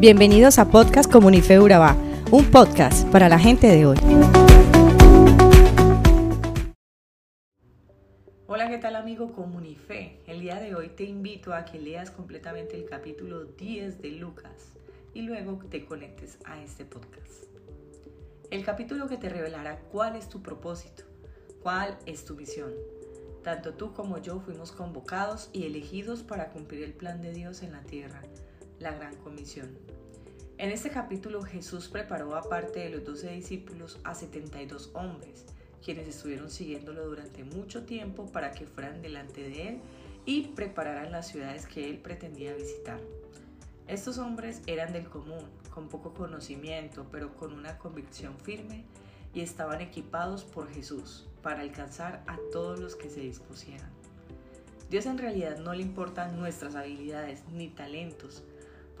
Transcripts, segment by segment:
Bienvenidos a Podcast Comunife Urabá, un podcast para la gente de hoy. Hola, ¿qué tal amigo Comunife? El día de hoy te invito a que leas completamente el capítulo 10 de Lucas y luego te conectes a este podcast. El capítulo que te revelará cuál es tu propósito, cuál es tu misión. Tanto tú como yo fuimos convocados y elegidos para cumplir el plan de Dios en la tierra la gran comisión. En este capítulo Jesús preparó aparte de los doce discípulos a 72 hombres, quienes estuvieron siguiéndolo durante mucho tiempo para que fueran delante de él y prepararan las ciudades que él pretendía visitar. Estos hombres eran del común, con poco conocimiento, pero con una convicción firme y estaban equipados por Jesús para alcanzar a todos los que se dispusieran. Dios en realidad no le importan nuestras habilidades ni talentos,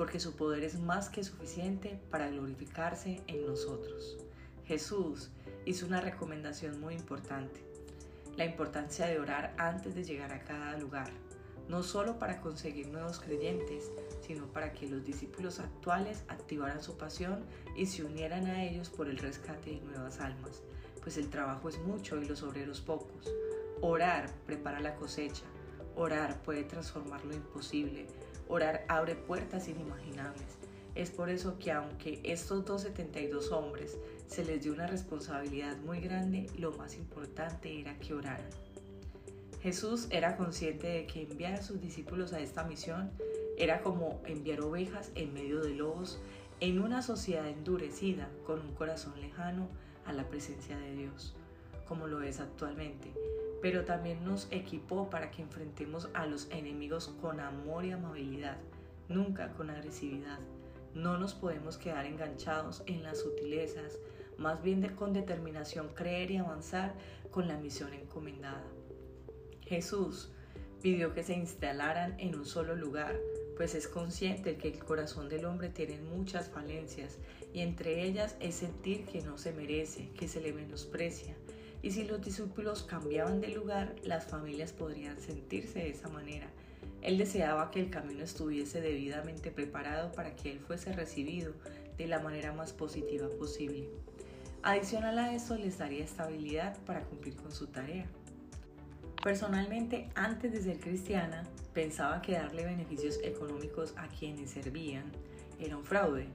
porque su poder es más que suficiente para glorificarse en nosotros. Jesús hizo una recomendación muy importante, la importancia de orar antes de llegar a cada lugar, no solo para conseguir nuevos creyentes, sino para que los discípulos actuales activaran su pasión y se unieran a ellos por el rescate de nuevas almas, pues el trabajo es mucho y los obreros pocos. Orar prepara la cosecha, orar puede transformar lo imposible, Orar abre puertas inimaginables. Es por eso que aunque estos 272 hombres se les dio una responsabilidad muy grande, lo más importante era que oraran. Jesús era consciente de que enviar a sus discípulos a esta misión era como enviar ovejas en medio de lobos en una sociedad endurecida con un corazón lejano a la presencia de Dios, como lo es actualmente pero también nos equipó para que enfrentemos a los enemigos con amor y amabilidad, nunca con agresividad. No nos podemos quedar enganchados en las sutilezas, más bien con determinación creer y avanzar con la misión encomendada. Jesús pidió que se instalaran en un solo lugar, pues es consciente que el corazón del hombre tiene muchas falencias y entre ellas es sentir que no se merece, que se le menosprecia, y si los discípulos cambiaban de lugar, las familias podrían sentirse de esa manera. Él deseaba que el camino estuviese debidamente preparado para que él fuese recibido de la manera más positiva posible. Adicional a eso, les daría estabilidad para cumplir con su tarea. Personalmente, antes de ser cristiana, pensaba que darle beneficios económicos a quienes servían era un fraude.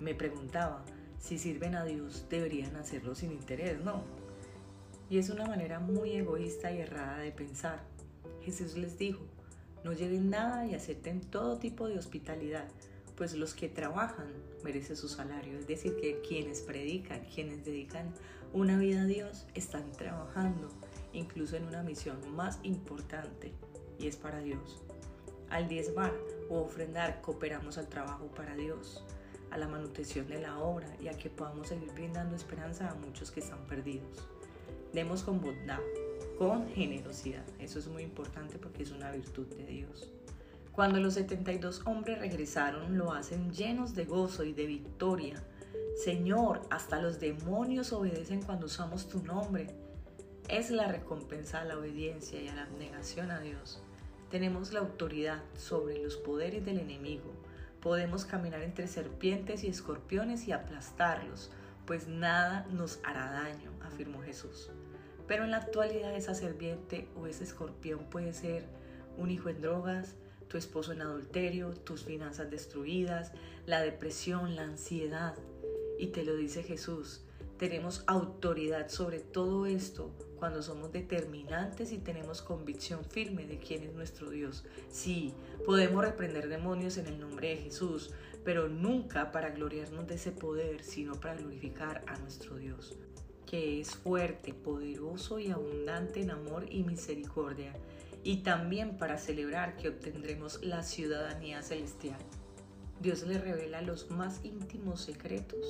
Me preguntaba, si sirven a Dios, deberían hacerlo sin interés, ¿no? Y es una manera muy egoísta y errada de pensar. Jesús les dijo, no lleven nada y acepten todo tipo de hospitalidad, pues los que trabajan merecen su salario. Es decir, que quienes predican, quienes dedican una vida a Dios, están trabajando incluso en una misión más importante y es para Dios. Al diezmar o ofrendar cooperamos al trabajo para Dios, a la manutención de la obra y a que podamos seguir brindando esperanza a muchos que están perdidos. Demos con bondad, con generosidad. Eso es muy importante porque es una virtud de Dios. Cuando los 72 hombres regresaron, lo hacen llenos de gozo y de victoria. Señor, hasta los demonios obedecen cuando usamos tu nombre. Es la recompensa a la obediencia y a la abnegación a Dios. Tenemos la autoridad sobre los poderes del enemigo. Podemos caminar entre serpientes y escorpiones y aplastarlos, pues nada nos hará daño, afirmó Jesús. Pero en la actualidad esa serpiente o ese escorpión puede ser un hijo en drogas, tu esposo en adulterio, tus finanzas destruidas, la depresión, la ansiedad. Y te lo dice Jesús, tenemos autoridad sobre todo esto cuando somos determinantes y tenemos convicción firme de quién es nuestro Dios. Sí, podemos reprender demonios en el nombre de Jesús, pero nunca para gloriarnos de ese poder, sino para glorificar a nuestro Dios que es fuerte, poderoso y abundante en amor y misericordia, y también para celebrar que obtendremos la ciudadanía celestial. Dios le revela los más íntimos secretos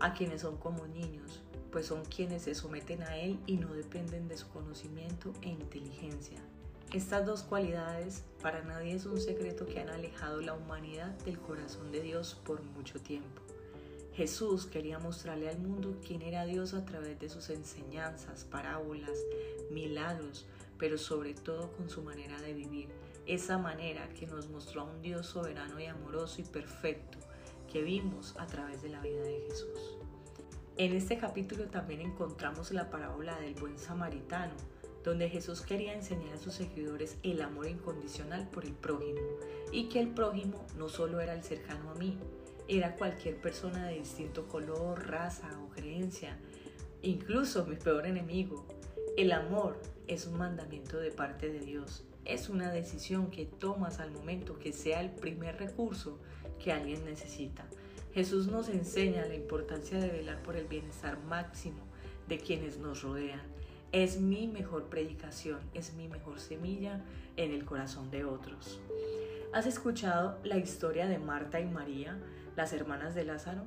a quienes son como niños, pues son quienes se someten a Él y no dependen de su conocimiento e inteligencia. Estas dos cualidades para nadie es un secreto que han alejado la humanidad del corazón de Dios por mucho tiempo. Jesús quería mostrarle al mundo quién era Dios a través de sus enseñanzas, parábolas, milagros, pero sobre todo con su manera de vivir. Esa manera que nos mostró a un Dios soberano y amoroso y perfecto, que vimos a través de la vida de Jesús. En este capítulo también encontramos la parábola del buen samaritano, donde Jesús quería enseñar a sus seguidores el amor incondicional por el prójimo y que el prójimo no solo era el cercano a mí, era cualquier persona de distinto color, raza o creencia, incluso mi peor enemigo. El amor es un mandamiento de parte de Dios, es una decisión que tomas al momento que sea el primer recurso que alguien necesita. Jesús nos enseña la importancia de velar por el bienestar máximo de quienes nos rodean es mi mejor predicación, es mi mejor semilla en el corazón de otros. ¿Has escuchado la historia de Marta y María, las hermanas de Lázaro?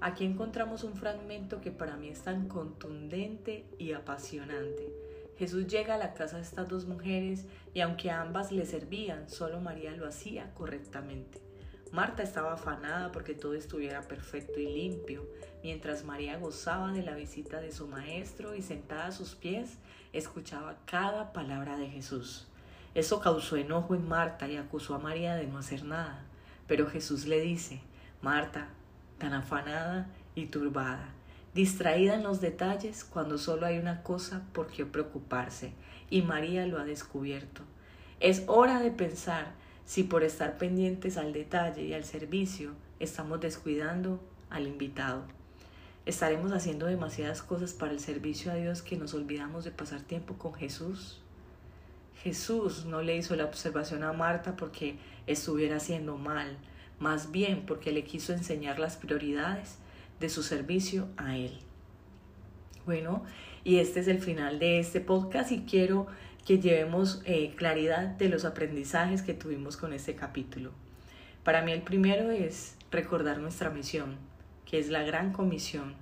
Aquí encontramos un fragmento que para mí es tan contundente y apasionante. Jesús llega a la casa de estas dos mujeres y aunque ambas le servían, solo María lo hacía correctamente. Marta estaba afanada porque todo estuviera perfecto y limpio, mientras María gozaba de la visita de su maestro y sentada a sus pies escuchaba cada palabra de Jesús. Eso causó enojo en Marta y acusó a María de no hacer nada. Pero Jesús le dice, Marta, tan afanada y turbada, distraída en los detalles cuando solo hay una cosa por qué preocuparse, y María lo ha descubierto. Es hora de pensar si por estar pendientes al detalle y al servicio estamos descuidando al invitado. ¿Estaremos haciendo demasiadas cosas para el servicio a Dios que nos olvidamos de pasar tiempo con Jesús? Jesús no le hizo la observación a Marta porque estuviera haciendo mal, más bien porque le quiso enseñar las prioridades de su servicio a Él. Bueno, y este es el final de este podcast y quiero que llevemos eh, claridad de los aprendizajes que tuvimos con este capítulo. Para mí el primero es recordar nuestra misión, que es la gran comisión.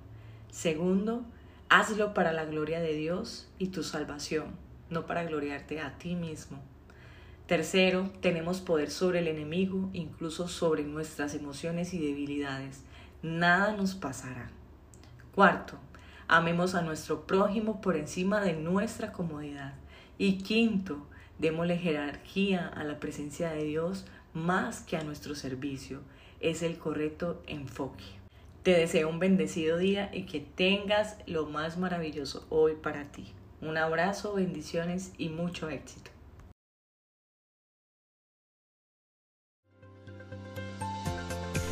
Segundo, hazlo para la gloria de Dios y tu salvación, no para gloriarte a ti mismo. Tercero, tenemos poder sobre el enemigo, incluso sobre nuestras emociones y debilidades. Nada nos pasará. Cuarto, amemos a nuestro prójimo por encima de nuestra comodidad. Y quinto, démosle jerarquía a la presencia de Dios más que a nuestro servicio. Es el correcto enfoque. Te deseo un bendecido día y que tengas lo más maravilloso hoy para ti. Un abrazo, bendiciones y mucho éxito.